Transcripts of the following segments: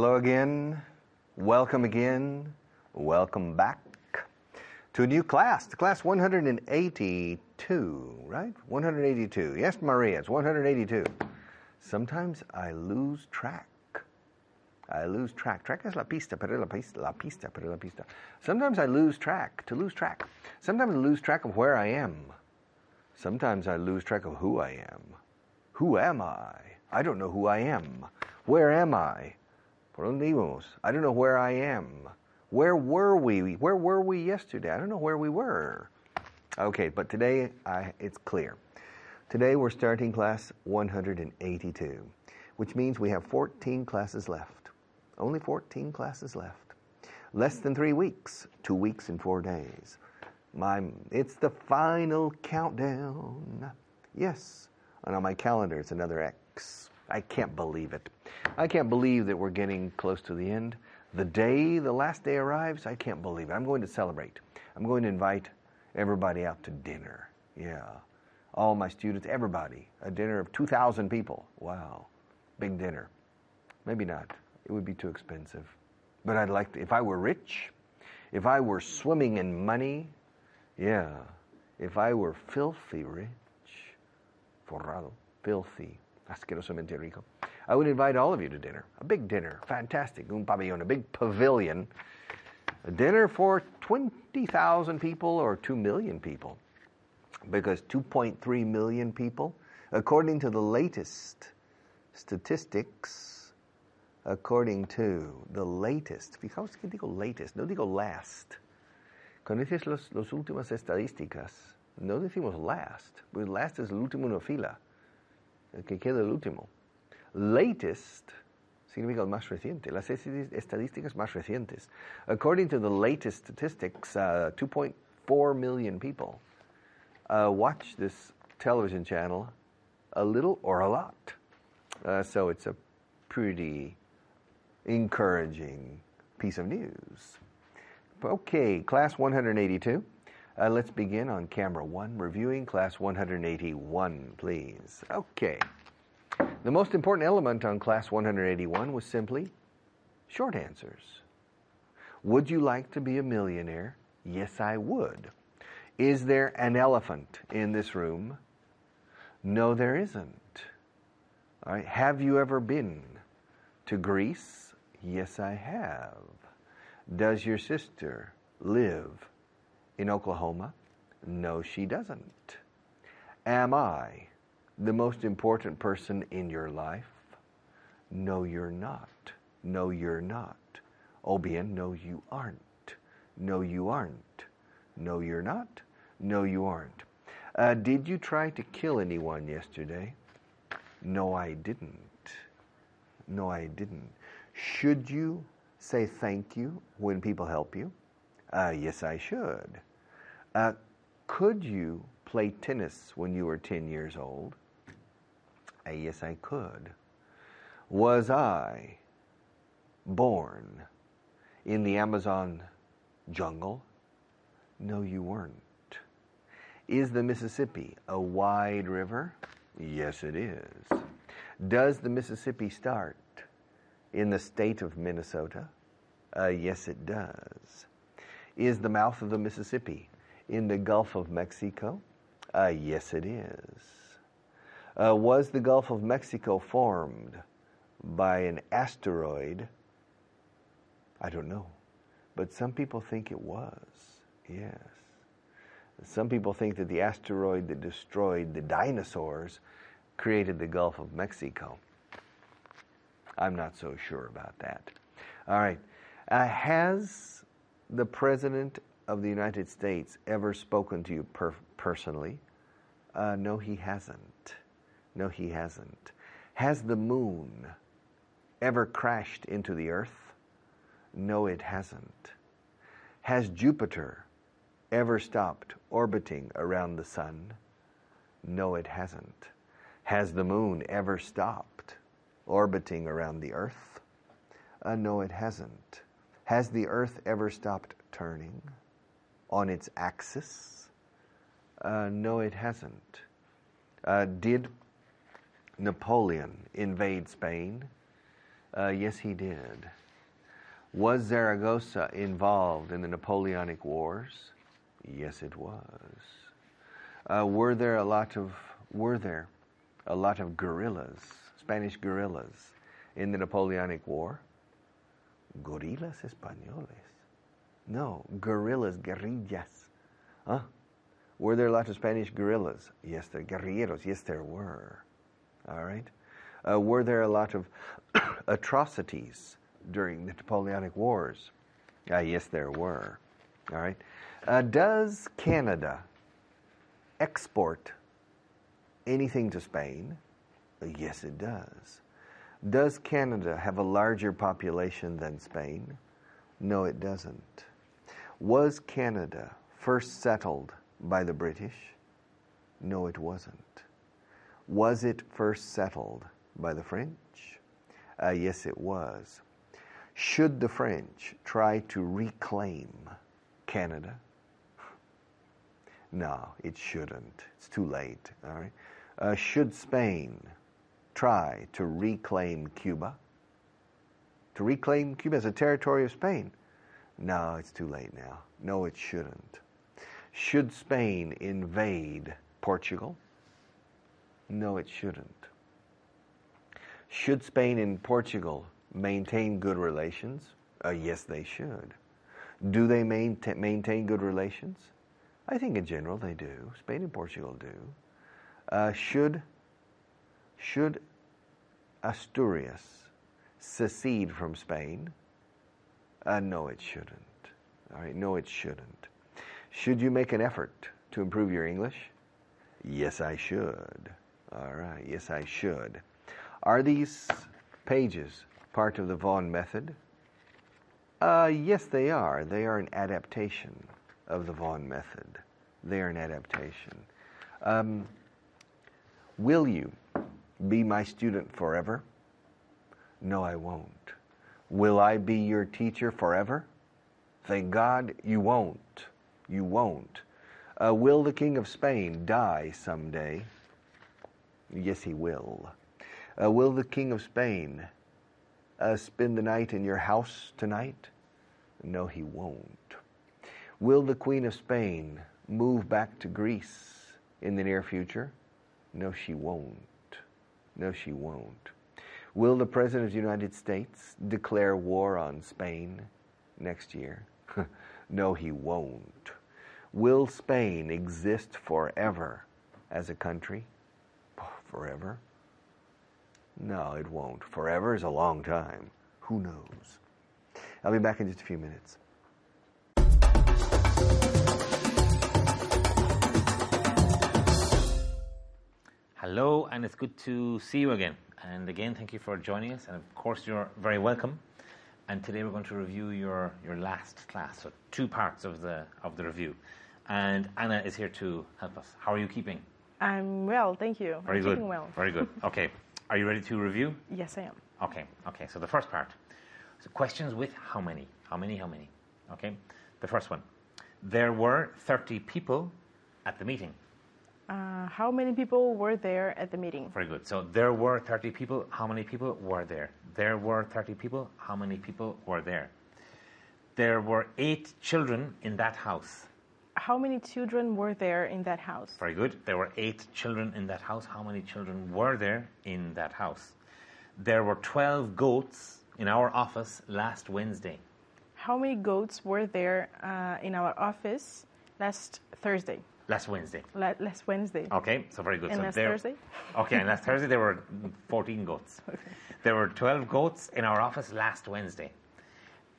Hello again. Welcome again. Welcome back to a new class, to class 182, right? 182. Yes, Maria, it's 182. Sometimes I lose track. I lose track. Track is la pista, pero la pista, la pista, pero la pista. Sometimes I lose track, to lose track. Sometimes I lose track of where I am. Sometimes I lose track of who I am. Who am I? I don't know who I am. Where am I? Por dónde íbamos? I don't know where I am. Where were we? Where were we yesterday? I don't know where we were. Okay, but today I, it's clear. Today we're starting class 182, which means we have 14 classes left. Only 14 classes left. Less than three weeks, two weeks and four days. My, it's the final countdown. Yes, and on my calendar it's another X. I can't believe it. I can't believe that we're getting close to the end. The day, the last day arrives, I can't believe it. I'm going to celebrate. I'm going to invite everybody out to dinner. Yeah. All my students, everybody. A dinner of 2,000 people. Wow. Big dinner. Maybe not. It would be too expensive. But I'd like to, if I were rich, if I were swimming in money, yeah. If I were filthy rich, forrado, filthy, asquerosamente rico, I would invite all of you to dinner. A big dinner, fantastic, un pabellón, a big pavilion. A dinner for 20,000 people or 2 million people. Because 2.3 million people, according to the latest statistics, according to the latest, fijaos que digo latest, no digo last. Los, los últimas estadísticas, no decimos last, porque last es el último en fila, que queda el último. Latest significa el más reciente, las estadísticas más recientes. According to the latest statistics, uh, 2.4 million people uh, watch this television channel a little or a lot. Uh, so it's a pretty encouraging piece of news. Okay, class 182. Uh, let's begin on camera one, reviewing class 181, please. Okay. The most important element on class 181 was simply short answers. Would you like to be a millionaire? Yes, I would. Is there an elephant in this room? No, there isn't. All right. Have you ever been to Greece? Yes, I have. Does your sister live in Oklahoma? No, she doesn't. Am I the most important person in your life? No, you're not. No, you're not. Bien, no, you aren't. No, you aren't. No, you're not. No, you aren't. Uh, did you try to kill anyone yesterday? No, I didn't. No, I didn't. Should you say thank you when people help you? Uh, yes, I should. Uh, could you play tennis when you were 10 years old? Uh, yes, I could. Was I born in the Amazon jungle? No, you weren't. Is the Mississippi a wide river? Yes, it is. Does the Mississippi start in the state of Minnesota? Uh, yes, it does. Is the mouth of the Mississippi in the Gulf of Mexico? Uh, yes, it is. Uh, was the Gulf of Mexico formed by an asteroid? I don't know. But some people think it was. Yes. Some people think that the asteroid that destroyed the dinosaurs created the Gulf of Mexico. I'm not so sure about that. All right. Uh, has the President of the United States ever spoken to you per- personally? Uh, no, he hasn't. No, he hasn't. Has the moon ever crashed into the earth? No, it hasn't. Has Jupiter ever stopped orbiting around the sun? No, it hasn't. Has the moon ever stopped orbiting around the earth? Uh, no, it hasn't. Has the earth ever stopped turning on its axis? Uh, no, it hasn't. Uh, did Napoleon invade Spain? Uh, yes, he did. Was Zaragoza involved in the Napoleonic Wars? Yes, it was. Uh, were there a lot of were there a lot of guerrillas, Spanish guerrillas, in the Napoleonic War? Gorillas españoles. No, guerrillas, guerrillas. Huh? Were there a lot of Spanish guerrillas? Yes, there guerrilleros. Yes, there were. All right. Uh, were there a lot of atrocities during the Napoleonic Wars? Uh, yes, there were. All right. Uh, does Canada export anything to Spain? Yes, it does. Does Canada have a larger population than Spain? No, it doesn't. Was Canada first settled by the British? No, it wasn't. Was it first settled by the French? Uh, yes, it was. Should the French try to reclaim Canada? No, it shouldn't. It's too late. All right. Uh, should Spain try to reclaim Cuba? To reclaim Cuba as a territory of Spain? No, it's too late now. No, it shouldn't. Should Spain invade Portugal? No, it shouldn't. Should Spain and Portugal maintain good relations? Uh, yes, they should. Do they maintain, maintain good relations? I think in general they do. Spain and Portugal do. Uh, should should Asturias secede from Spain? Uh, no, it shouldn't. All right, no, it shouldn't. Should you make an effort to improve your English? Yes, I should. All right, yes, I should. Are these pages part of the Vaughan method? Uh, yes, they are. They are an adaptation of the Vaughan method. They are an adaptation. Um, will you be my student forever? No, I won't. Will I be your teacher forever? Thank God you won't. You won't. Uh, will the King of Spain die someday? Yes, he will. Uh, will the King of Spain uh, spend the night in your house tonight? No, he won't. Will the Queen of Spain move back to Greece in the near future? No, she won't. No, she won't. Will the President of the United States declare war on Spain next year? no, he won't. Will Spain exist forever as a country? Forever? No, it won't. Forever is a long time. Who knows? I'll be back in just a few minutes. Hello, and it's good to see you again. And again, thank you for joining us. And of course, you're very welcome. And today we're going to review your, your last class, so two parts of the of the review. And Anna is here to help us. How are you keeping? I'm well, thank you. Very I'm good. keeping well. Very good. Okay. Are you ready to review? Yes, I am. Okay. Okay. So the first part. So questions with how many? How many? How many? Okay. The first one. There were 30 people at the meeting. Uh, how many people were there at the meeting? Very good. So there were 30 people. How many people were there? There were 30 people. How many people were there? There were eight children in that house. How many children were there in that house? Very good. There were eight children in that house. How many children were there in that house? There were 12 goats in our office last Wednesday. How many goats were there uh, in our office last Thursday? Last Wednesday. La- last Wednesday. Okay, so very good. And so last there, Thursday? Okay, and last Thursday there were 14 goats. There were 12 goats in our office last Wednesday.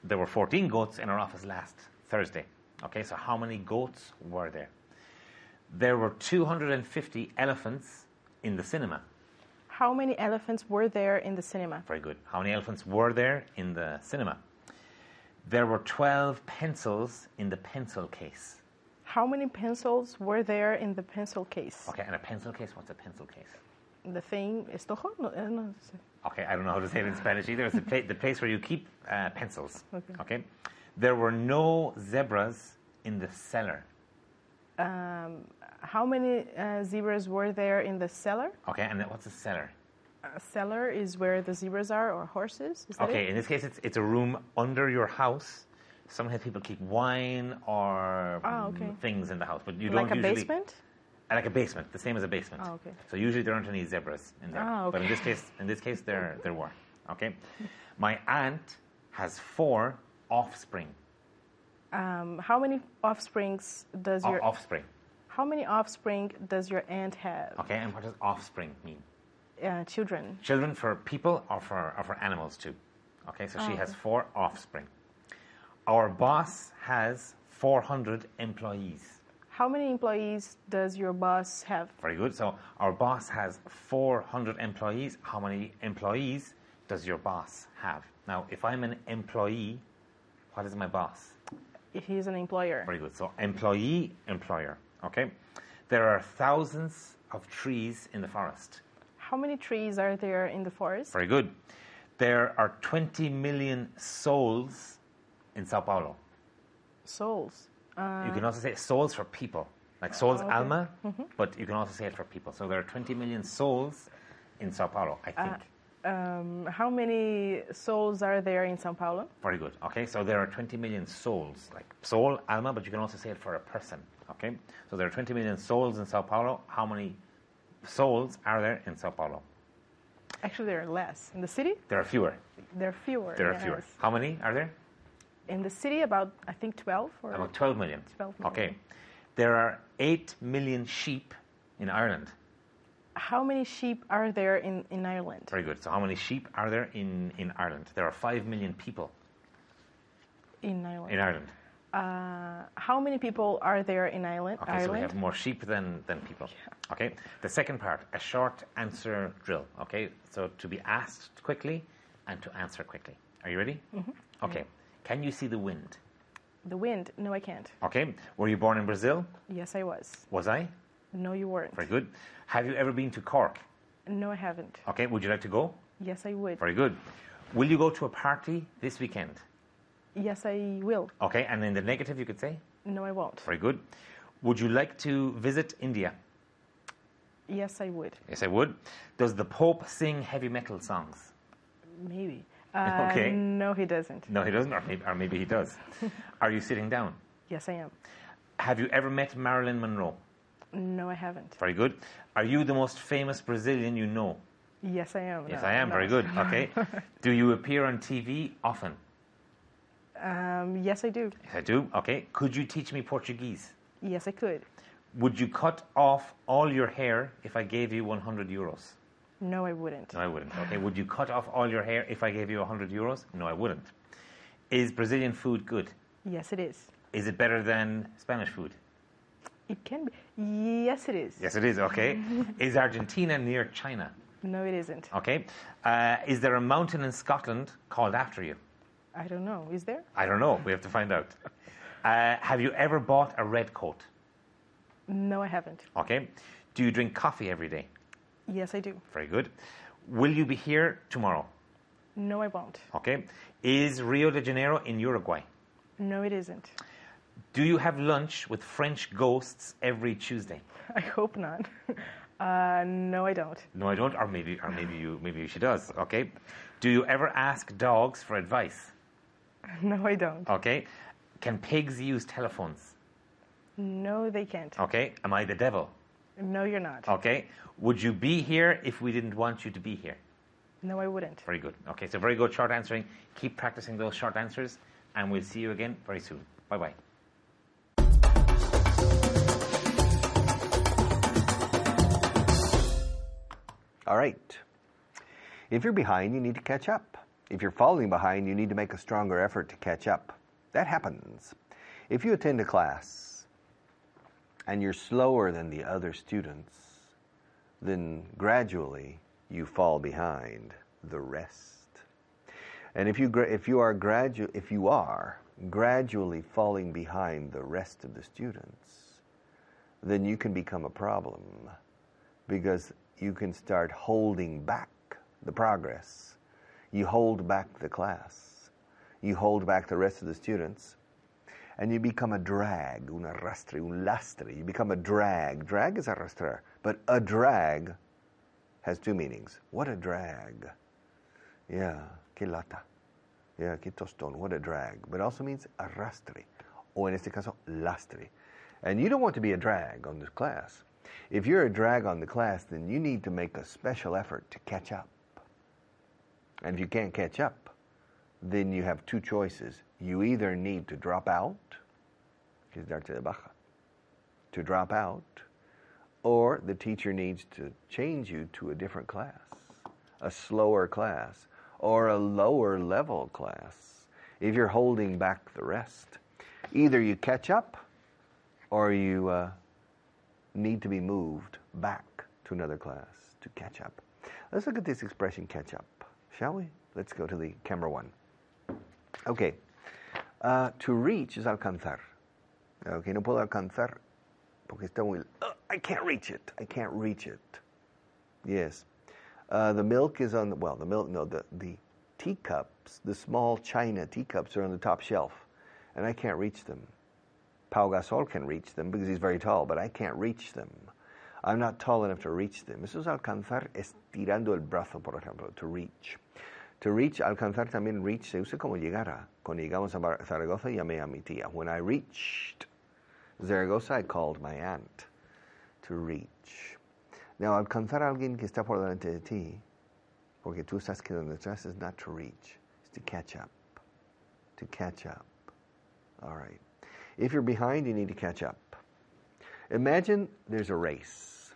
There were 14 goats in our office last Thursday. Okay, so how many goats were there? There were 250 elephants in the cinema. How many elephants were there in the cinema? Very good. How many elephants were there in the cinema? There were 12 pencils in the pencil case. How many pencils were there in the pencil case? Okay, and a pencil case? What's a pencil case? The thing, estojo? No, eh, no sé. Okay, I don't know how to say it in Spanish either. It's the, pla- the place where you keep uh, pencils. Okay. There were no zebras in the cellar. Um, how many uh, zebras were there in the cellar? Okay, and what's a cellar? A cellar is where the zebras are or horses. Is that Okay, in this case, it's, it's a room under your house. Sometimes people keep wine or Ah, okay. things in the house, but you Like don't like a usually. basement? Uh, Like a basement, the same as a basement. Ah, okay. So usually there aren't any zebras in there. Ah, But in this case, in this case, there there were. Okay, my aunt has four offspring. Um, how many offsprings does O- your offspring. How many offspring does your aunt have? Okay, and what does offspring mean? Uh, children. Children for people or for or for animals too. Okay, so she Oh. has four offspring. Our boss has 400 employees. How many employees does your boss have? Very good. So our boss has 400 employees. How many employees does your boss have? Now, if I'm an employee, what is my boss? If he's an employer. Very good. So employee, employer. Okay. There are thousands of trees in the forest. How many trees are there in the forest? Very good. There are 20 million souls in Sao Paulo. Souls. Uh, You can also say souls for people, like souls okay. Mm-hmm. alma, but you can also say it for people. So there are 20 million souls in Sao Paulo, I think. um, how many souls are there in Sao Paulo? Very good. Okay, so there are 20 million souls, like soul, alma, but you can also say it for a person. Okay, so there are 20 million souls in Sao Paulo. How many souls are there in Sao Paulo? Actually, there are less. In the city, There are fewer. there are fewer. There are yes. fewer. How many are there? In the city, about I think 12 or About 12 million. 12 million. Okay, there are 8 million sheep in Ireland. how many sheep are there in, in Ireland? Very good. So how many sheep are there in, in Ireland? There are 5 million people In Ireland. in Ireland. Uh, how many people are there in Ireland? Okay, so we have more sheep than, than people. Okay, the second part, a short answer drill. Okay, so to be asked quickly and to answer quickly. Are you ready? Mm-hmm. Okay, can you see the wind? The wind? No, I can't. Okay, were you born in Brazil? Yes, I was. Was I? No, you weren't. Very good. Have you ever been to Cork? No, I haven't. Okay, would you like to go? Yes, I would. Very good. Will you go to a party this weekend? Yes, I will. Okay, and in the negative you could say? No, I won't. Very good. Would you like to visit India? Yes, I would. Yes, I would. Does the Pope sing heavy metal songs? Maybe. Uh, Okay. No, he doesn't. No, he doesn't, or maybe, or maybe he does. Are you sitting down? Yes, I am. Have you ever met Marilyn Monroe? No, I haven't. Very good. Are you the most famous Brazilian you know? Yes, I am. Yes, No, I am. no. Very good. Okay. do you appear on TV often? Um, yes, I do. Yes, I do. Okay. Could you teach me Portuguese? Yes, I could. Would you cut off all your hair if I gave you 100 euros? No, I wouldn't. No, I wouldn't. Okay. Would you cut off all your hair if I gave you 100 euros? No, I wouldn't. Is Brazilian food good? Yes, it is. Is it better than Spanish food? It can be. Yes, it is. Yes, it is. Okay. is Argentina near China? No, it isn't. Okay. Uh, is there a mountain in Scotland called after you? I don't know. Is there? I don't know. We have to find out. Uh, have you ever bought a red coat? No, I haven't. Okay. Do you drink coffee every day? Yes, I do. Very good. Will you be here tomorrow? No, I won't. Okay. Is Rio de Janeiro in Uruguay? No, it isn't. Do you have lunch with French ghosts every Tuesday? I hope not. Uh, no, I don't. No, I don't. Or maybe, or maybe you, maybe she does. Okay. Do you ever ask dogs for advice? No, I don't. Okay. Can pigs use telephones? No, they can't. Okay. Am I the devil? No, you're not. Okay. Would you be here if we didn't want you to be here? No, I wouldn't. Very good. Okay, so very good short answering. Keep practicing those short answers, and we'll see you again very soon. Bye bye. All right. If you're behind, you need to catch up. If you're falling behind, you need to make a stronger effort to catch up. That happens. If you attend a class and you're slower than the other students, then gradually you fall behind the rest. And if you if you are gradu- if you are gradually falling behind the rest of the students, then you can become a problem because you can start holding back the progress. You hold back the class. You hold back the rest of the students. And you become a drag, un arrastre, un lastre. You become a drag. Drag is arrastrar, but a drag has two meanings. What a drag. Yeah, que lata. Yeah, que tostón. What a drag. But also means arrastre. O en este caso, lastre. And you don't want to be a drag on this class. If you're a drag on the class, then you need to make a special effort to catch up. And if you can't catch up, then you have two choices. You either need to drop out, to drop out, or the teacher needs to change you to a different class, a slower class, or a lower level class if you're holding back the rest. Either you catch up or you uh, need to be moved back to another class to catch up. Let's look at this expression catch up, shall we? Let's go to the camera one. Okay. Uh, to reach is alcanzar. Okay, no puedo alcanzar porque está muy. Uh, I can't reach it. I can't reach it. Yes. Uh, the milk is on the well. The milk, no. The the teacups, the small china teacups, are on the top shelf, and I can't reach them. Pau Gasol can reach them because he's very tall, but I can't reach them. I'm not tall enough to reach them. Eso es alcanzar estirando el brazo, por ejemplo, to reach. To reach, alcanzar también reach se usa como llegar a. Cuando llegamos a Zaragoza llamé a mi tía. When I reached Zaragoza, I called my aunt. To reach. Now, alcanzar a alguien que está por delante de ti, porque tú estás quedando detrás, is not to reach. It's to catch up. To catch up. All right. If you're behind, you need to catch up. Imagine there's a race,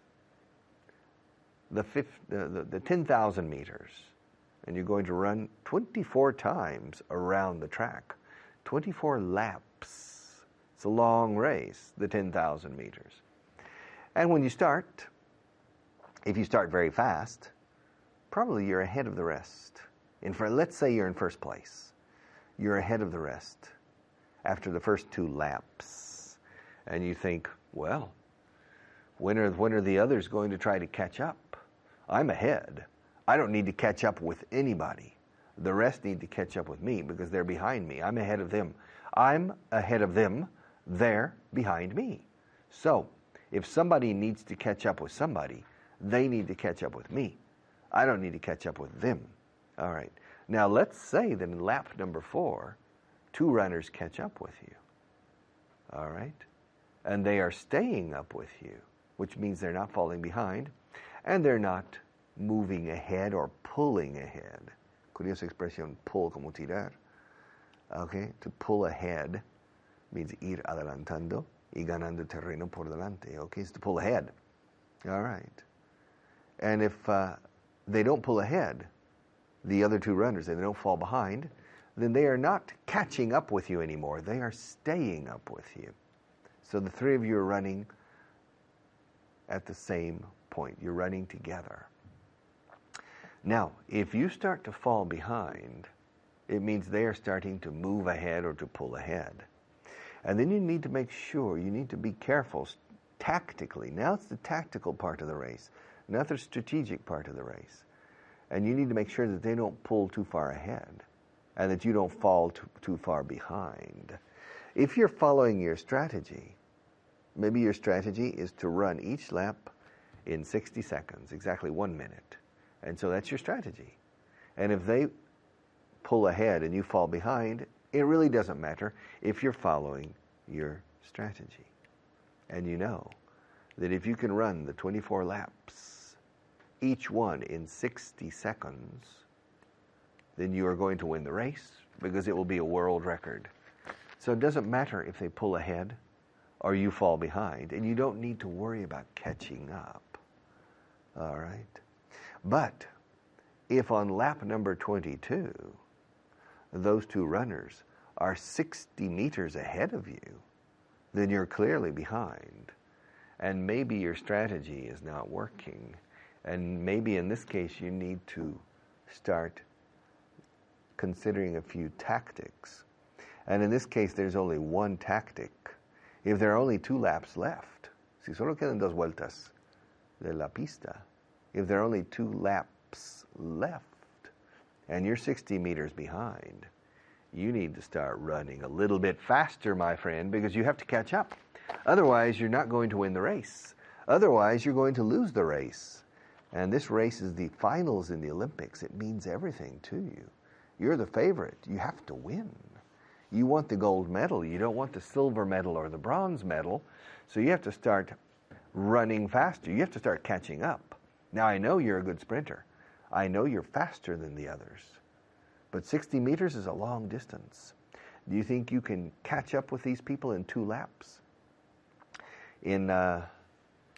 the, fifth, the, the, the 10,000 meters, and you're going to run 24 times around the track, 24 laps. It's a long race, the 10,000 meters. And when you start, if you start very fast, probably you're ahead of the rest. In for, let's say you're in first place. You're ahead of the rest after the first two laps. And you think, well, when are, when are the others going to try to catch up? I'm ahead. I don't need to catch up with anybody. The rest need to catch up with me because they're behind me. I'm ahead of them. I'm ahead of them. They're behind me. So, if somebody needs to catch up with somebody, they need to catch up with me. I don't need to catch up with them. All right. Now, let's say that in lap number four, two runners catch up with you. All right? And they are staying up with you, which means they're not falling behind and they're not moving ahead or pulling ahead. Curiosa expresión, pull como tirar. Okay? To pull ahead means ir adelantando y ganando terreno por delante. Okay? It's to pull ahead. All right. And if uh, they don't pull ahead, the other two runners, and they don't fall behind, then they are not catching up with you anymore. They are staying up with you. So the three of you are running at the same point. You're running together. Now, if you start to fall behind, it means they are starting to move ahead or to pull ahead. And then you need to make sure, you need to be careful tactically. Now it's the tactical part of the race, not the strategic part of the race. And you need to make sure that they don't pull too far ahead and that you don't fall too, too far behind. If you're following your strategy, maybe your strategy is to run each lap in 60 seconds, exactly one minute. And so that's your strategy. And if they pull ahead and you fall behind, it really doesn't matter if you're following your strategy. And you know that if you can run the 24 laps, each one in 60 seconds, then you are going to win the race because it will be a world record. So it doesn't matter if they pull ahead or you fall behind, and you don't need to worry about catching up. All right? But if on lap number 22, those two runners are 60 meters ahead of you, then you're clearly behind. And maybe your strategy is not working. And maybe in this case, you need to start considering a few tactics. And in this case, there's only one tactic. If there are only two laps left, si solo quedan dos vueltas de la pista, if there are only two laps left and you're 60 meters behind, you need to start running a little bit faster, my friend, because you have to catch up. Otherwise, you're not going to win the race. Otherwise, you're going to lose the race. And this race is the finals in the Olympics. It means everything to you. You're the favorite. You have to win. You want the gold medal. You don't want the silver medal or the bronze medal. So you have to start running faster. You have to start catching up. Now, I know you're a good sprinter. I know you're faster than the others. But 60 meters is a long distance. Do you think you can catch up with these people in two laps? In uh,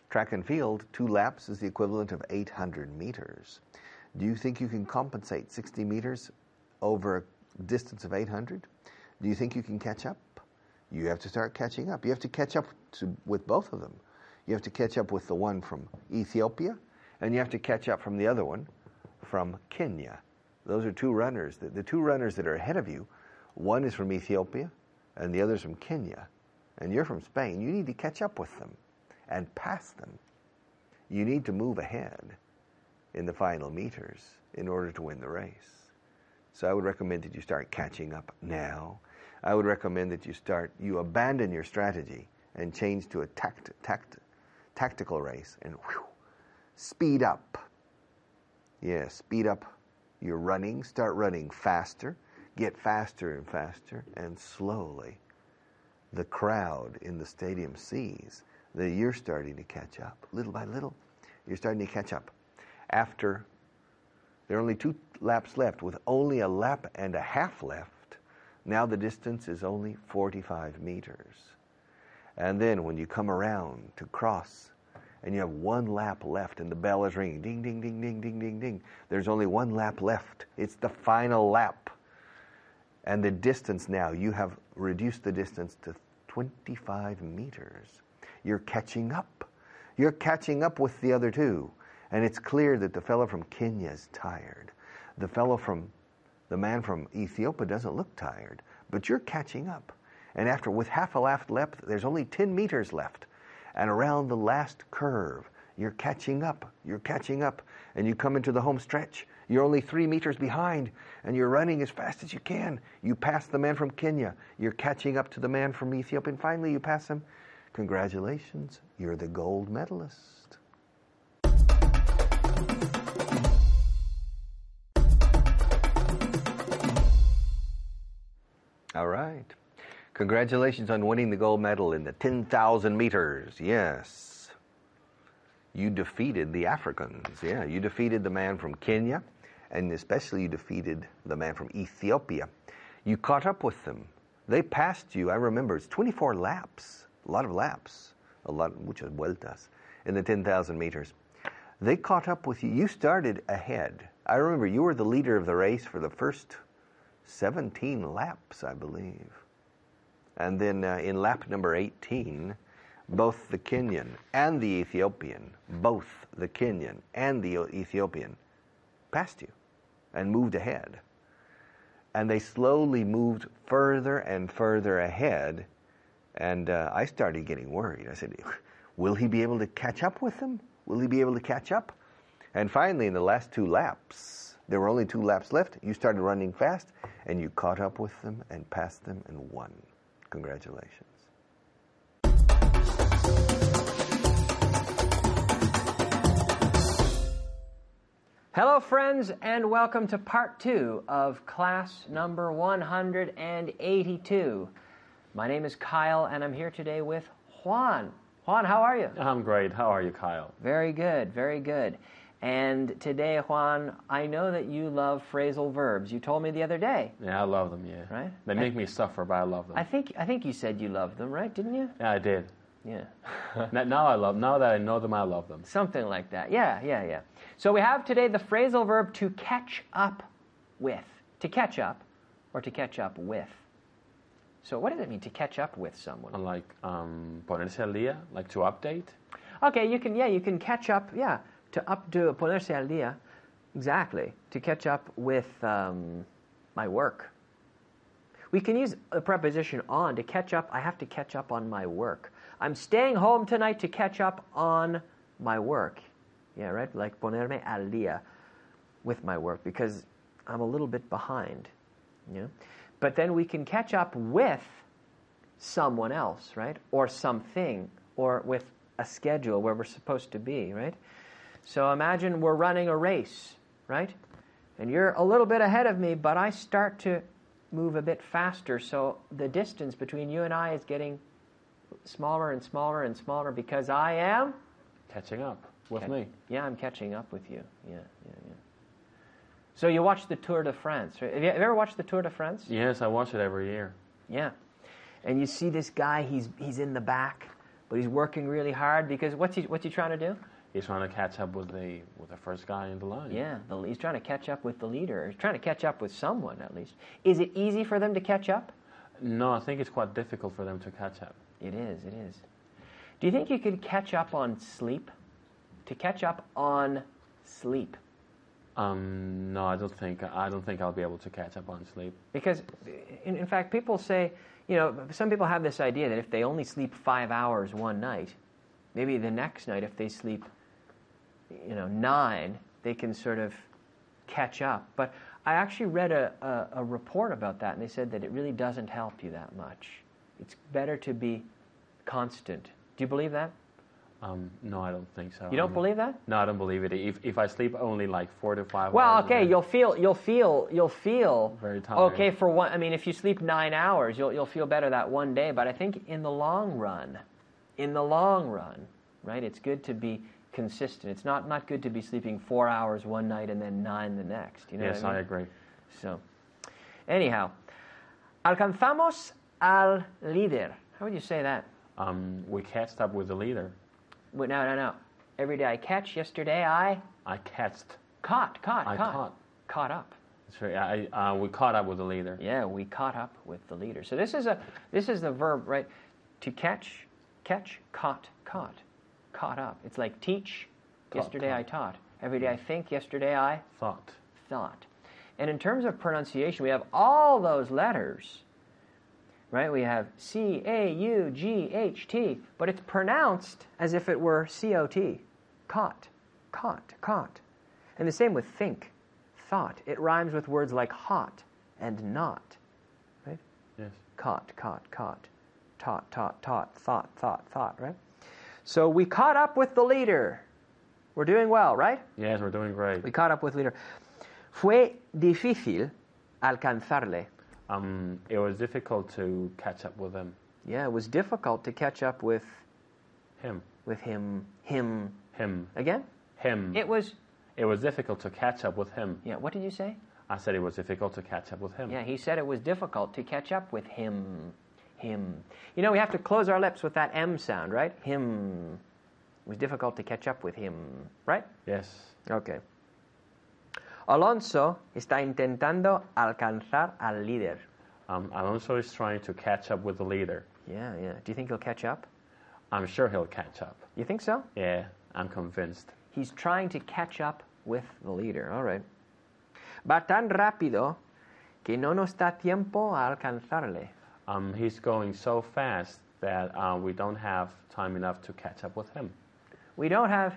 track and field, two laps is the equivalent of 800 meters. Do you think you can compensate 60 meters over a distance of 800? Do you think you can catch up? You have to start catching up. You have to catch up to, with both of them. You have to catch up with the one from Ethiopia, and you have to catch up from the other one from Kenya. Those are two runners. The, the two runners that are ahead of you, one is from Ethiopia, and the other is from Kenya. And you're from Spain. You need to catch up with them and pass them. You need to move ahead in the final meters in order to win the race. So I would recommend that you start catching up now. I would recommend that you start, you abandon your strategy and change to a tact, tact, tactical race and whew, speed up. Yeah, speed up your running. Start running faster. Get faster and faster and slowly. The crowd in the stadium sees that you're starting to catch up. Little by little, you're starting to catch up. After there are only two laps left, with only a lap and a half left, now the distance is only 45 meters. And then when you come around to cross and you have one lap left and the bell is ringing ding, ding, ding, ding, ding, ding, ding, there's only one lap left. It's the final lap. And the distance now, you have reduced the distance to 25 meters. You're catching up. You're catching up with the other two. And it's clear that the fellow from Kenya is tired. The fellow from, the man from Ethiopia doesn't look tired, but you're catching up. And after, with half a lap left, there's only 10 meters left. And around the last curve, you're catching up. You're catching up. And you come into the home stretch. You're only three meters behind, and you're running as fast as you can. You pass the man from Kenya. You're catching up to the man from Ethiopia. And finally, you pass him. Congratulations, you're the gold medalist. All right. Congratulations on winning the gold medal in the 10,000 meters. Yes. You defeated the Africans. Yeah, you defeated the man from Kenya, and especially you defeated the man from Ethiopia. You caught up with them. They passed you. I remember it's 24 laps, a lot of laps, a lot, muchas vueltas, in the 10,000 meters. They caught up with you. You started ahead. I remember you were the leader of the race for the first 17 laps, I believe. And then uh, in lap number 18, both the Kenyan and the Ethiopian, both the Kenyan and the Ethiopian, passed you and moved ahead. And they slowly moved further and further ahead. And uh, I started getting worried. I said, Will he be able to catch up with them? Will he be able to catch up? And finally, in the last two laps, there were only two laps left. You started running fast, and you caught up with them and passed them and won. Congratulations. Hello, friends, and welcome to part two of class number 182. My name is Kyle, and I'm here today with Juan. Juan, how are you? I'm great. How are you, Kyle? Very good, very good. And today, Juan, I know that you love phrasal verbs. You told me the other day. Yeah, I love them. Yeah, Right? They make me suffer, but I love them. I think I think you said you loved them, right? Didn't you? yeah, I did. Yeah. Now- now I love. Now that I know them, I love them. Something like that. Yeah, yeah, yeah. So we have today the phrasal verb to catch up with. To catch up or to catch up with. So what does it mean to catch up with someone? Like um, ponerse al día, like to update. Okay, you can yeah, you can catch up, yeah, to up to ponerse al día. Exactly. To catch up with um, my work. We can use the preposition on to catch up. I have to catch up on my work. I'm staying home tonight to catch up on my work. Yeah, right? Like ponerme al día with my work because I'm a little bit behind. Yeah? But then we can catch up with someone else, right? Or something, or with a schedule where we're supposed to be, right? So imagine we're running a race, right? And you're a little bit ahead of me, but I start to move a bit faster. So the distance between you and I is getting smaller and smaller and smaller because I am. Catching up with me. Yeah, I'm catching up with you. Yeah, yeah, yeah. So you watch the Tour de France. right? Have you, have you ever watched the Tour de France? Yes, I watch it every year. Yeah. And you see this guy, he's, he's in the back, but he's working really hard because what's he, what's he trying to do? He's trying to catch up with the with the first guy in the line. Yeah, the, he's trying to catch up with the leader. He's trying to catch up with someone at least. Is it easy for them to catch up? No, I think it's quite difficult for them to catch up. It is, it is. Do you think you could catch up on sleep? To catch up on sleep? Um, no, I don't think I don't think I'll be able to catch up on sleep. Because, in, in fact, people say, you know, some people have this idea that if they only sleep five hours one night, maybe the next night, if they sleep, you know, nine, they can sort of catch up. But I actually read a, a, a report about that, and they said that it really doesn't help you that much. It's better to be constant. Do you believe that? Um, no, I don't think so. You don't Um, believe that? No, I don't believe it. If if I sleep only like four to five Well, okay, you'll feel you'll feel you'll feel Very tired. Okay, for one, I mean, if you sleep nine hours, you'll you'll feel better that one day. But I think in the long run, in the long run, right, it's good to be consistent. It's not not good to be sleeping four hours one night and then nine the next. You know Yes, I I agree. So, anyhow, alcanzamos al líder. How would you say that? Um, we catched up with the leader. Wait, No, no, no. Every day I catch. Yesterday I I catched. caught, caught, I caught, caught. caught up. That's right. I, uh, we caught up with the leader. Yeah, we caught up with the leader. So this is a this is the verb, right? To catch, catch, caught, caught, caught up. It's like teach. Caught, yesterday I taught. Every day I think. Yesterday I Thought. thought. And in terms of pronunciation, we have all those letters. Right? We have C A U G H T, but it's pronounced as if it were C O T. Caught, caught, caught. And the same with think, thought. It rhymes with words like hot and not. Right? Yes. Caught, caught, caught. Taught, taught, taught. Thought, thought, thought, right? So we caught up with the leader. We're doing well, right? Yes, we're doing great. We caught up with leader. Fue difícil alcanzarle. Um, it was difficult to catch up with him. Yeah, it was difficult to catch up with Him. with him. Him Him. again. Him. It was. It was difficult to catch up with him. Yeah. What did you say? I said it was difficult to catch up with him. Yeah, he said it was difficult to catch up with him. Him. You know, we have to close our lips with that M sound, right? Him. It was difficult to catch up with him, right? Yes. Okay. Alonso está intentando alcanzar al líder. Um, Alonso is trying to catch up with the leader. Yeah, yeah. Do you think he'll catch up? I'm sure he'll catch up. You think so? Yeah, I'm convinced. He's trying to catch up with the leader. All right. Va tan rápido que no nos da tiempo a alcanzarle. Um, he's going so fast that uh, we don't have time enough to catch up with him. We don't have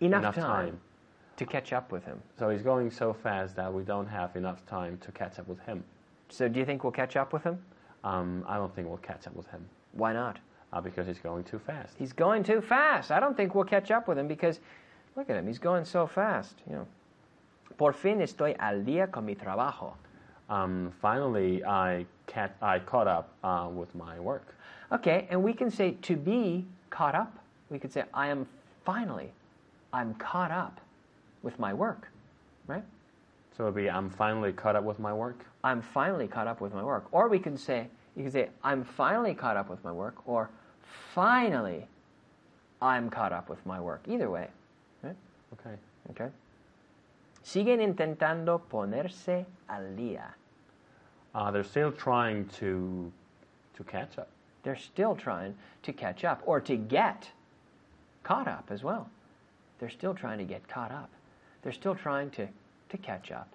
enough, Enough time, time. to catch up with him. So he's going so fast that we don't have enough time to catch up with him. So do you think we'll catch up with him? Um, I don't think we'll catch up with him Why not? uh, because he's going too fast. He's going too fast. I don't think we'll catch up with him because look at him. He's going so fast. You know. Por fin estoy al día con mi trabajo. Um, finally, I, cat- I caught up uh, with my work. Okay, and we can say to be caught up. We could say I am finally, I'm caught up with my work, right? So it'd be I'm finally caught up with my work. I'm finally caught up with my work. Or we can say, you can say, I'm finally caught up with my work, or finally, I'm caught up with my work. Either way, right? Okay. Okay. Siguen intentando ponerse al día. Uh, they're still trying to to catch up. They're still trying to catch up or to get caught up as well. They're still trying to get caught up. They're still trying to, to catch up.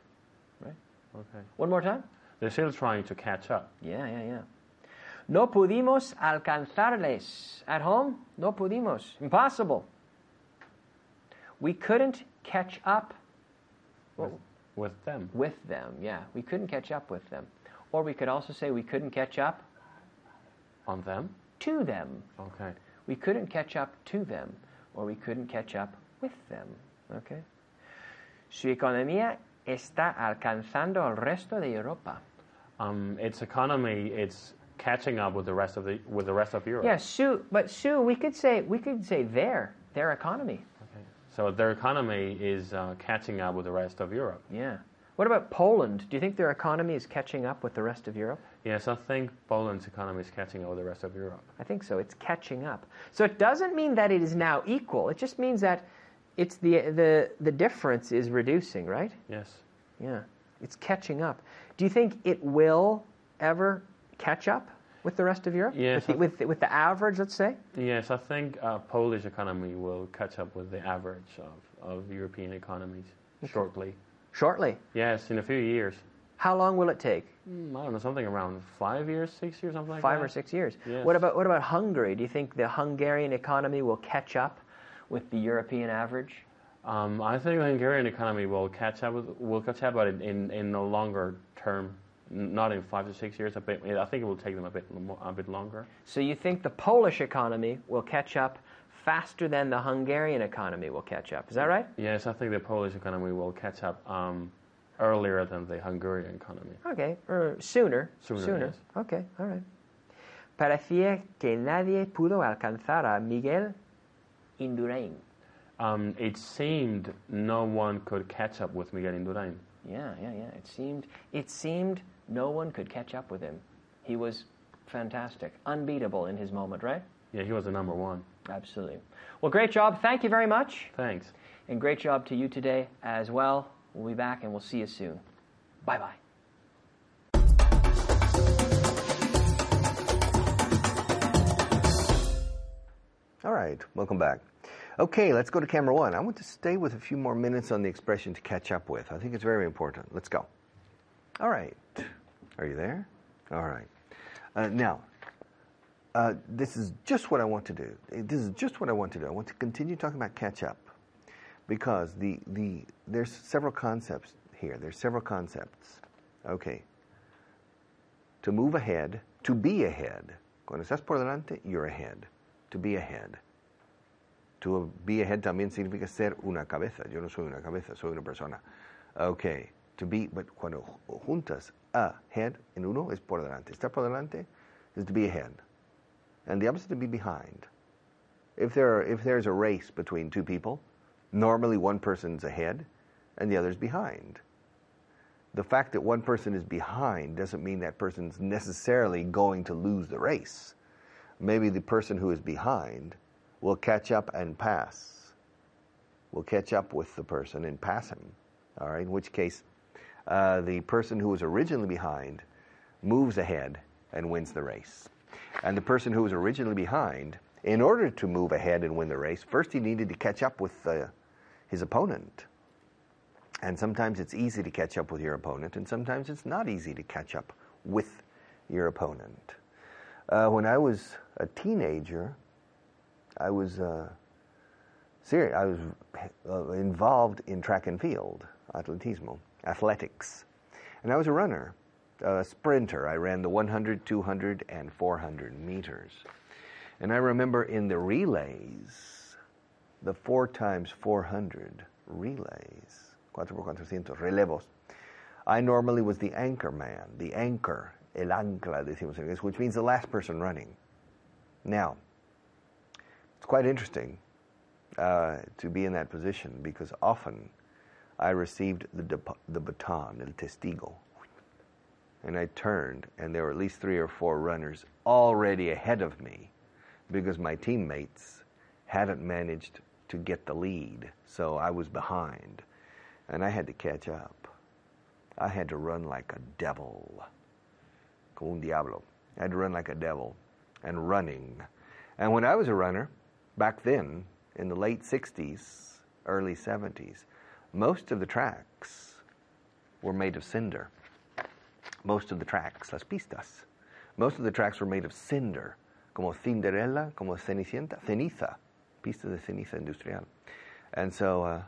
Right? Okay. One more time? They're still trying to catch up. Yeah, yeah, yeah. No pudimos alcanzarles. At home, no pudimos. Impossible. We couldn't catch up with, with them. with them. Yeah, we couldn't catch up with them. Or we could also say we couldn't catch up On them? to them. Okay. We couldn't catch up to them, or we couldn't catch up with them. Okay. Su economía está alcanzando al resto de Europa. Um, its economy, it's catching up with the rest of the with the rest of Europe. Yeah, Sue, but Sue, we could say we could say their their economy. Okay. So their economy is uh, catching up with the rest of Europe. Yeah. What about Poland? Do you think their economy is catching up with the rest of Europe? Yes, I think Poland's economy is catching up with the rest of Europe. I think so. It's catching up. So it doesn't mean that it is now equal. It just means that it's the the the difference is reducing, right? Yes. Yeah. It's catching up. Do you think it will ever catch up with the rest of Europe? Yes, With the, with, the- with the average, let's say? Yes, I think uh, Polish economy will catch up with the average of, of European economies shortly. Shortly. Yes, in a few years. How long will it take? Mm, I don't know, something around five years, six years, something like Five that. or six years. Yes. What about what about Hungary? Do you think the Hungarian economy will catch up with the European average? Um, I think the Hungarian economy will catch up with, will catch up, but in, in, a longer term, not in five to six years. A bit, I think it will take them a bit a bit longer. So you think the Polish economy will catch up faster than the Hungarian economy will catch up? Is that right? Yes, I think the Polish economy will catch up um, earlier than the Hungarian economy. Okay, or sooner. Sooner, yes. Okay, all right. Parecía que nadie pudo alcanzar a Miguel Indurain. Um, it seemed no one could catch up with Miguel Indurain. Yeah, yeah, yeah. It seemed it seemed no one could catch up with him. He was fantastic, unbeatable in his moment, right? Yeah, he was the number one. Absolutely. Well, great job. Thank you very much. Thanks. And great job to you today as well. We'll be back and we'll see you soon. Bye bye. All right, welcome back. Okay, let's go to camera one. I want to stay with a few more minutes on the expression to catch up with. I think it's very important. Let's go. All right. Are you there? All right. Uh, now, uh, this is just what I want to do. This is just what I want to do. I want to continue talking about catch up because the, the, there's several concepts here. There's several concepts. Okay. To move ahead, to be ahead. Cuando estás por delante, you're ahead. To be ahead. To be ahead también significa ser una cabeza. Yo no soy una cabeza, soy una persona. Okay. To be, but cuando juntas ahead en uno es por delante. Estar por delante is to be ahead. And the opposite to be behind. If there are, if there's a race between two people, normally one person's ahead and the other's behind. The fact that one person is behind doesn't mean that person's necessarily going to lose the race. Maybe the person who is behind will catch up and pass. Will catch up with the person and pass him. All right, in which case, uh, the person who was originally behind moves ahead and wins the race. And the person who was originally behind, in order to move ahead and win the race, first he needed to catch up with uh, his opponent. And sometimes it's easy to catch up with your opponent, and sometimes it's not easy to catch up with your opponent. Uh, when I was a teenager, I was uh, serious. I was uh, involved in track and field, atletismo, athletics, and I was a runner, a sprinter. I ran the 100, 200, and 400 meters. And I remember in the relays, the four times 400 relays, 4x400 relevos. I normally was the anchor man, the anchor, el ancla, decimos en inglés, which means the last person running. Now, it's quite interesting uh, to be in that position because often I received the, the baton, el testigo, and I turned, and there were at least three or four runners already ahead of me because my teammates hadn't managed to get the lead, so I was behind, and I had to catch up. I had to run like a devil, como un diablo. I had to run like a devil, and running. And when I was a runner, back then, in the late 60s, early 70s, most of the tracks were made of cinder. Most of the tracks, las pistas, most of the tracks were made of cinder, como Cinderella, como Cenicienta, ceniza, pista de ceniza industrial. And so, uh,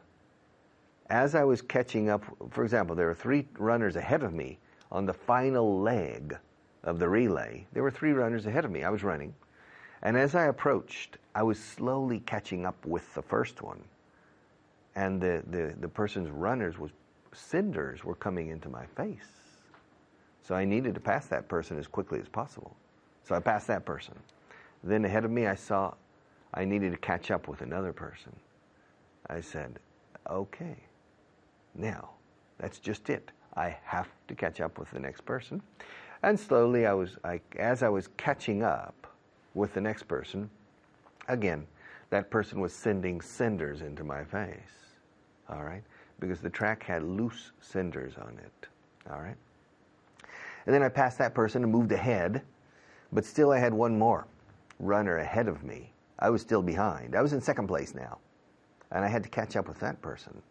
as I was catching up, for example, there were three runners ahead of me on the final leg of the relay. There were three runners ahead of me. I was running. And as I approached, I was slowly catching up with the first one. and the, the, the person's runners was cinders were coming into my face. So I needed to pass that person as quickly as possible. So I passed that person. Then ahead of me, I saw I needed to catch up with another person. I said, okay, now that's just it. I have to catch up with the next person. And slowly, I was, I, as I was catching up with the next person, again, that person was sending cinders into my face. All right? Because the track had loose cinders on it. All right? And then I passed that person and moved ahead, but still I had one more runner ahead of me. I was still behind. I was in second place now. And I had to catch up with that person.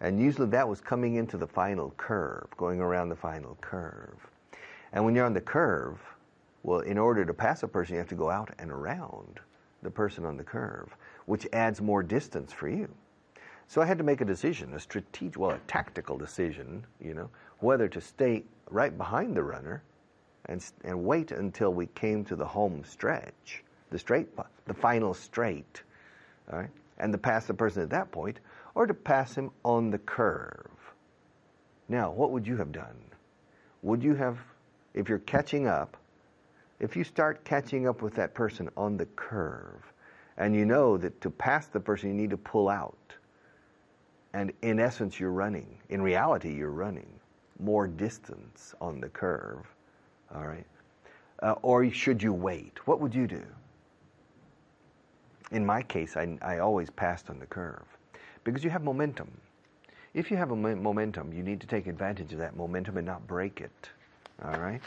And usually that was coming into the final curve, going around the final curve. And when you're on the curve, well, in order to pass a person, you have to go out and around the person on the curve, which adds more distance for you. So I had to make a decision, a strategic, well, a tactical decision, you know, whether to stay right behind the runner and, and wait until we came to the home stretch, the straight, the final straight, all right, and to pass the person at that point, or to pass him on the curve. Now, what would you have done? Would you have, if you're catching up, if you start catching up with that person on the curve, and you know that to pass the person you need to pull out, and in essence you're running, in reality you're running more distance on the curve, all right? Uh, or should you wait? What would you do? In my case, I, I always passed on the curve because you have momentum. If you have a momentum, you need to take advantage of that momentum and not break it. All right?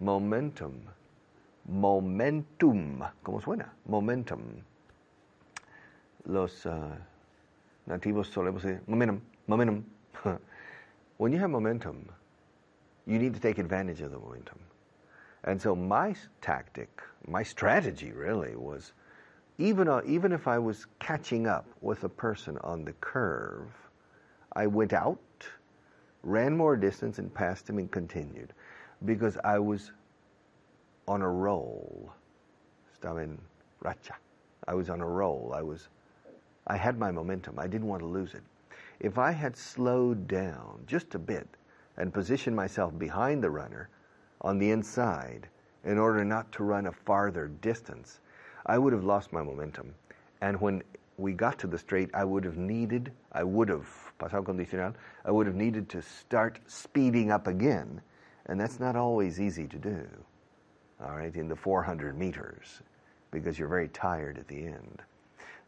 Momentum. Momentum. ¿Cómo suena? Momentum. Los uh, nativos solemos decir momentum. Momentum. when you have momentum, you need to take advantage of the momentum. And so my tactic, my strategy really was even, uh, even if I was catching up with a person on the curve, I went out, ran more distance, and passed him and continued because I was on a roll. Estaba en racha. I was on a roll. I was, I had my momentum. I didn't want to lose it. If I had slowed down just a bit and positioned myself behind the runner on the inside in order not to run a farther distance, I would have lost my momentum. And when we got to the straight, I would have needed, I would have, pasado condicional, I would have needed to start speeding up again. And that's not always easy to do, all right, in the 400 meters, because you're very tired at the end.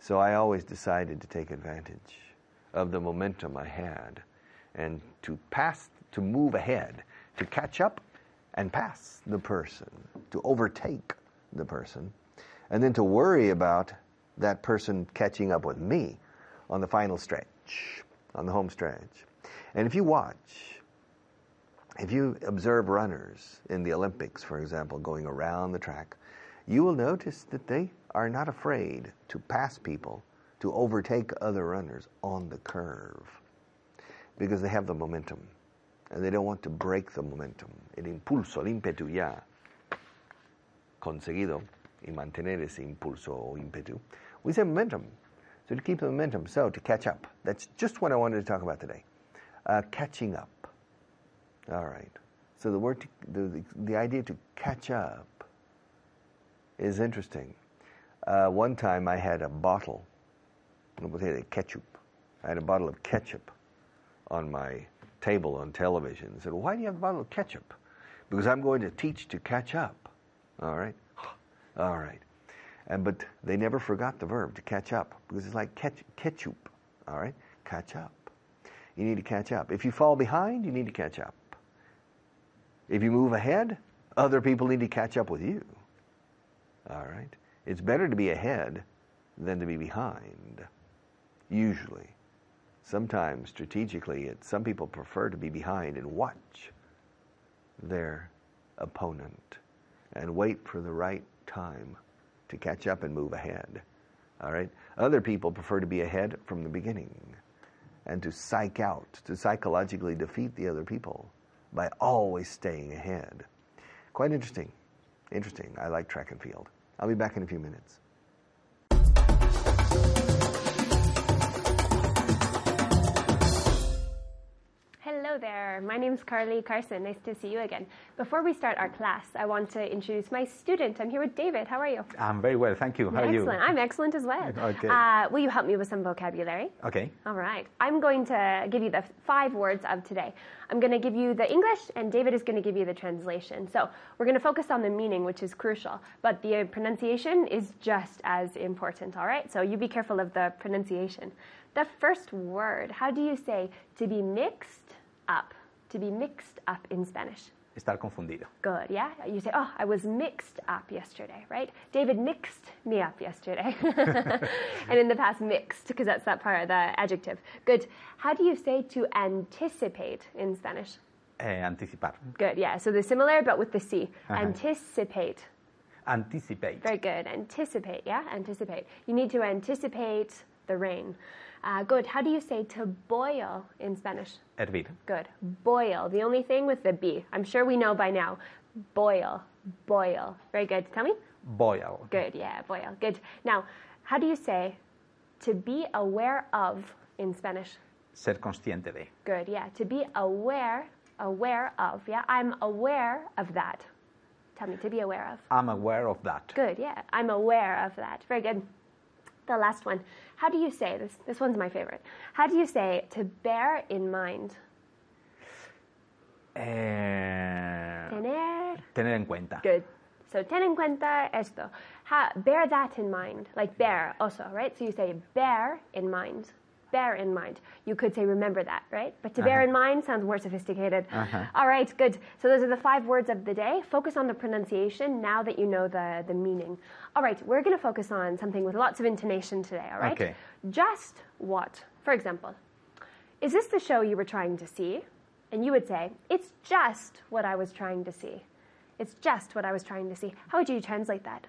So I always decided to take advantage of the momentum I had and to pass, to move ahead, to catch up and pass the person, to overtake the person and then to worry about that person catching up with me on the final stretch, on the home stretch. And if you watch, if you observe runners in the Olympics, for example, going around the track, you will notice that they are not afraid to pass people, to overtake other runners on the curve, because they have the momentum. And they don't want to break the momentum. El impulso, el ímpetu ya conseguido y mantener ese impulso o ímpetu. We say momentum. So to keep the momentum, so to catch up. That's just what I wanted to talk about today. Uh, catching up. All right. So the word, to, the, the, idea to catch up is interesting. Uh, one time I had a bottle, ketchup. I had a bottle of ketchup on my table on television. I said, why do you have a bottle of ketchup? Because I'm going to teach to catch up. All right. All right. And, but they never forgot the verb to catch up because it's like catch, ketchup. All right? Catch up. You need to catch up. If you fall behind, you need to catch up. If you move ahead, other people need to catch up with you. All right? It's better to be ahead than to be behind, usually. Sometimes, strategically, it, some people prefer to be behind and watch their opponent and wait for the right time to catch up and move ahead. All right? Other people prefer to be ahead from the beginning and to psych out, to psychologically defeat the other people by always staying ahead. Quite interesting. Interesting. I like track and field. I'll be back in a few minutes. There. My name's Carly Carson. Nice to see you again. Before we start our class, I want to introduce my student. I'm here with David. How are you? I'm very well, thank you. How are you? excellent. I'm excellent as well. Okay. Uh, will you help me with some vocabulary? Okay. All right. I'm going to give you the five words of today. I'm going to give you the English, and David is going to give you the translation. So we're going to focus on the meaning, which is crucial, but the pronunciation is just as important. All right. So you be careful of the pronunciation. The first word. How do you say to be mixed up? To be mixed up in Spanish. Estar confundido. Good, yeah? You say, oh, I was mixed up yesterday, right? David mixed me up yesterday. and in the past, mixed, because that's that part, of the adjective. Good. How do you say to anticipate in Spanish? Eh, anticipar. Good, yeah. So they're similar, but with the C. Uh-huh. Anticipate. Anticipate. Very good. Anticipate, yeah? Anticipate. You need to anticipate the rain. Uh, good. How do you say to boil in Spanish? Hervir. Good. Boil. The only thing with the B. I'm sure we know by now. Boil. Boil. Very good. Tell me. Boil. Good. Yeah, boil. Good. Now, how do you say to be aware of in Spanish? Ser consciente de. Good. Yeah. To be aware, aware of. Yeah. I'm aware of that. Tell me to be aware of. I'm aware of that. Good. Yeah. I'm aware of that. Very good. The last one. How do you say this? This one's my favorite. How do you say to bear in mind? Eh, Tener tener en cuenta. Good. So ten en cuenta esto. Ha, bear that in mind. Like bear also, right? So you say bear in mind. Bear in mind. You could say remember that, right? But to bear uh-huh. in mind sounds more sophisticated. Uh-huh. All right, good. So those are the five words of the day. Focus on the pronunciation now that you know the, the meaning. All right, we're going to focus on something with lots of intonation today, all right? Okay. Just what? For example, is this the show you were trying to see? And you would say, it's just what I was trying to see. It's just what I was trying to see. How would you translate that?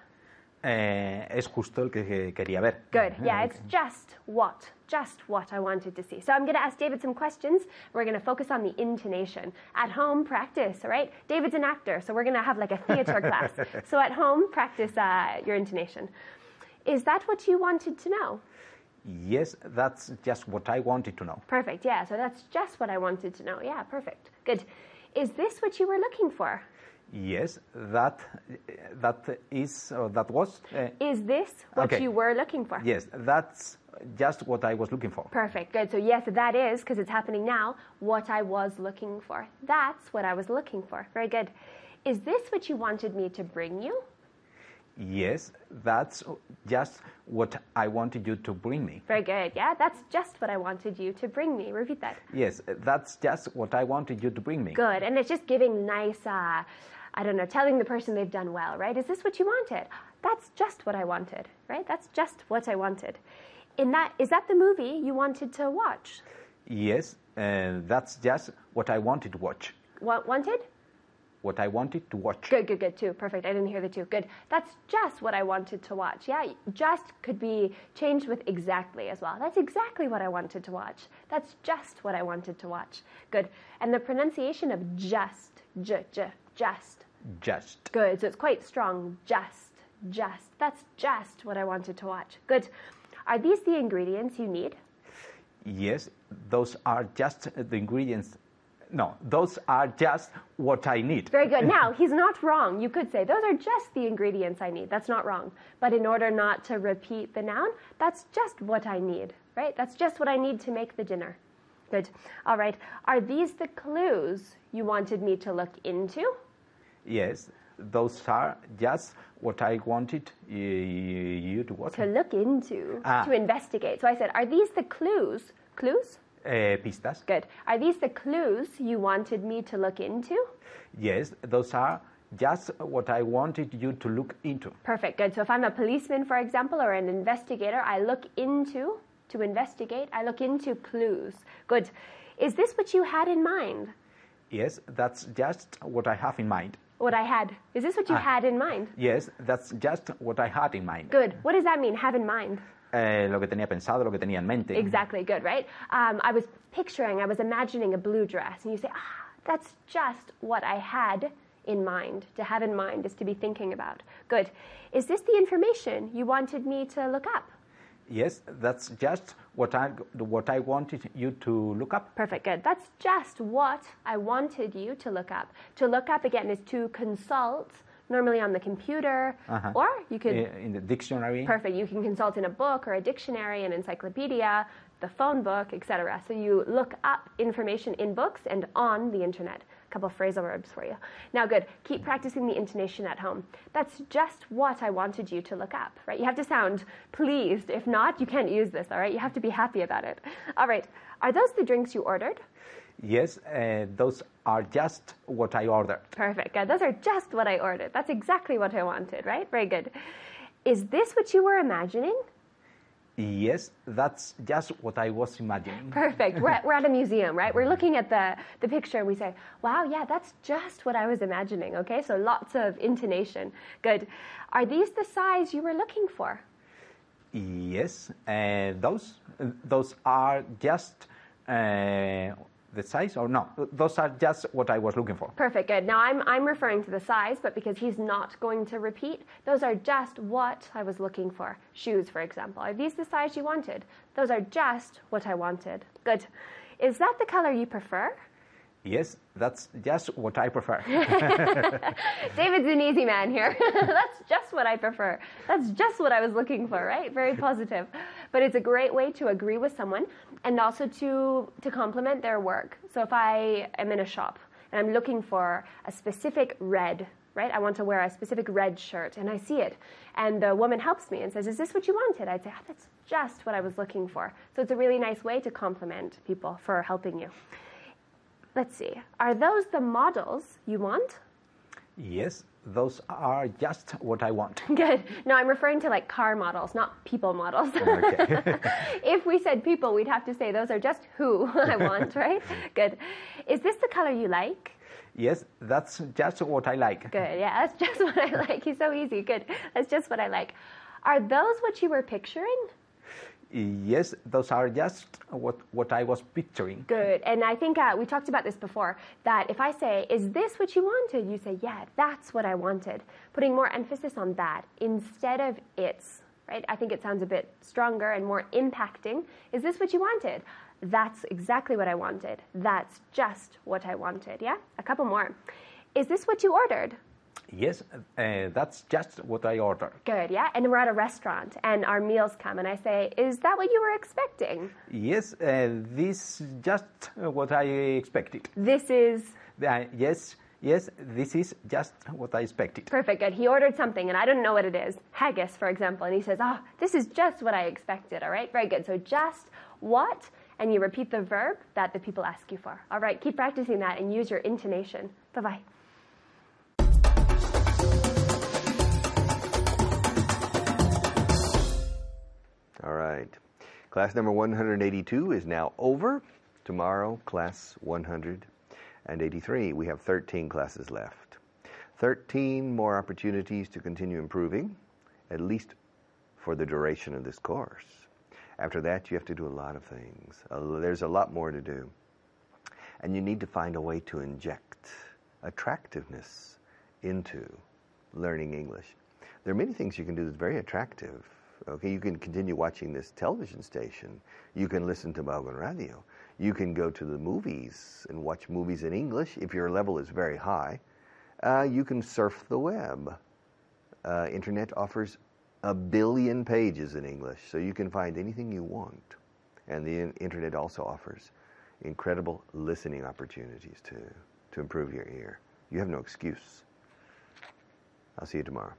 Eh, es justo el que que quería ver. Good. Yeah, it's just what, just what I wanted to see. So I'm going to ask David some questions. We're going to focus on the intonation. At home, practice, all right? David's an actor, so we're going to have like a theater class. So at home, practice uh, your intonation. Is that what you wanted to know? Yes, that's just what I wanted to know. Perfect. Yeah, so that's just what I wanted to know. Yeah, perfect. Good. Is this what you were looking for? Yes, that that is or that was. eh, Is this what Okay. you were looking for? yes, that's just what I was looking for. Perfect. Good. So, yes, that is, because it's happening now, what I was looking for. That's what I was looking for. Very good. Is this what you wanted me to bring you? Yes, that's just what I wanted you to bring me. Very good. Yeah, that's just what I wanted you to bring me. Repeat that. Yes, that's just what I wanted you to bring me. Good. And it's just giving nice, uh, I don't know, telling the person they've done well, right? Is this what you wanted? That's just what I wanted, right? That's just what I wanted. In that, is that the movie you wanted to watch? Yes, uh, that's just what I wanted to watch. What wanted? What I wanted to watch. Good, good, good, too. Perfect. I didn't hear the two. Good. That's just what I wanted to watch. Yeah, just could be changed with exactly as well. That's exactly what I wanted to watch. That's just what I wanted to watch. Good. And the pronunciation of just, j, j, just. Just. Good. So it's quite strong. Just, just. That's just what I wanted to watch. Good. Are these the ingredients you need? Yes, those are just the ingredients. No, those are just what I need. Very good. Now, he's not wrong. You could say, those are just the ingredients I need. That's not wrong. But in order not to repeat the noun, that's just what I need, right? That's just what I need to make the dinner. Good. All right. Are these the clues you wanted me to look into? Yes, those are just what I wanted you to what? To look into, Ah. to investigate. So I said, are these the clues? Clues? Uh, pistas. Good. Are these the clues you wanted me to look into? Yes, those are just what I wanted you to look into. Perfect. Good. So if I'm a policeman, for example, or an investigator, I look into, to investigate, I look into clues. Good. Is this what you had in mind? Yes, that's just what I have in mind. What I had. Is this what you Ah. had in mind? Yes, that's just what I had in mind. Good. What does that mean, have in mind? Eh, lo que tenía pensado, lo que tenía en mente. Exactly. Good, right? Um, I was picturing, I was imagining a blue dress, and you say, ah, that's just what I had in mind. To have in mind is to be thinking about. Good. Is this the information you wanted me to look up? Yes, that's just what I what I wanted you to look up. Perfect, good. That's just what I wanted you to look up. To look up again is to consult, normally on the computer, Uh-huh. or you could. In the dictionary. Perfect. You can consult in a book or a dictionary, an encyclopedia, the phone book, etc. So you look up information in books and on the internet. Couple of phrasal verbs for you. Now, good. Keep practicing the intonation at home. That's just what I wanted you to look up, right? You have to sound pleased. If not, you can't use this, all right? You have to be happy about it. All right. Are those the drinks you ordered? Yes, uh, those are just what I ordered. Perfect. Good. Those are just what I ordered. That's exactly what I wanted, right? Very good. Is this what you were imagining? Yes, that's just what I was imagining. Perfect. We're at, we're at a museum, right? We're looking at the, the picture and we say, wow, yeah, that's just what I was imagining. Okay, so lots of intonation. Good. Are these the size you were looking for? Yes, uh, those those are just uh, the size, or no? Those are just what I was looking for. Perfect. Good. Now I'm, I'm referring to the size, but because he's not going to repeat, those are just what I was looking for. Shoes, for example. Are these the size you wanted? Those are just what I wanted. Good. Is that the color you prefer? Yes, that's just what I prefer. David's an easy man here. That's just what I prefer. That's just what I was looking for, right? Very positive. But it's a great way to agree with someone and also to, to compliment their work. So if I am in a shop and I'm looking for a specific red, right? I want to wear a specific red shirt and I see it. And the woman helps me and says, Is this what you wanted? I'd say, oh, That's just what I was looking for. So it's a really nice way to compliment people for helping you. Let's see. Are those the models you want? yes, those are just what I want. Good. No, I'm referring to like car models, not people models. Okay. if we said people, we'd have to say those are just who I want, right? Good. Is this the color you like? yes, that's just what I like. Good. Yeah, that's just what I like. He's so easy. Good. That's just what I like. Are those what you were picturing? Yes, those are just what what I was picturing. Good. And I think uh, we talked about this before that if I say, Is this what you wanted? You say, Yeah, that's what I wanted. Putting more emphasis on that instead of it's, right? I think it sounds a bit stronger and more impacting. Is this what you wanted? That's exactly what I wanted. That's just what I wanted. Yeah? A couple more. Is this what you ordered? Yes, uh, that's just what I ordered. Good, yeah? And we're at a restaurant and our meals come and I say, Is that what you were expecting? Yes, uh, this just what I expected. This is Uh, yes, yes, this is just what I expected. Perfect, good. He ordered something and I don't know what it is. Haggis, for example. And he says, Oh, this is just what I expected. All right, very good. So just what, and you repeat the verb that the people ask you for. All right, keep practicing that and use your intonation. Bye bye. All right. Class number 182 is now over. Tomorrow, class 183. We have 13 classes left. 13 more opportunities to continue improving, at least for the duration of this course. After that, you have to do a lot of things. There's a lot more to do. And you need to find a way to inject attractiveness into learning English. There are many things you can do that's very attractive. Okay, you can continue watching this television station. You can listen to Vaughan Radio. You can go to the movies and watch movies in English if your level is very high. Uh, you can surf the web. Uh, internet offers a billion pages in English, so you can find anything you want. And the internet also offers incredible listening opportunities to, to improve your ear. You have no excuse. I'll see you tomorrow.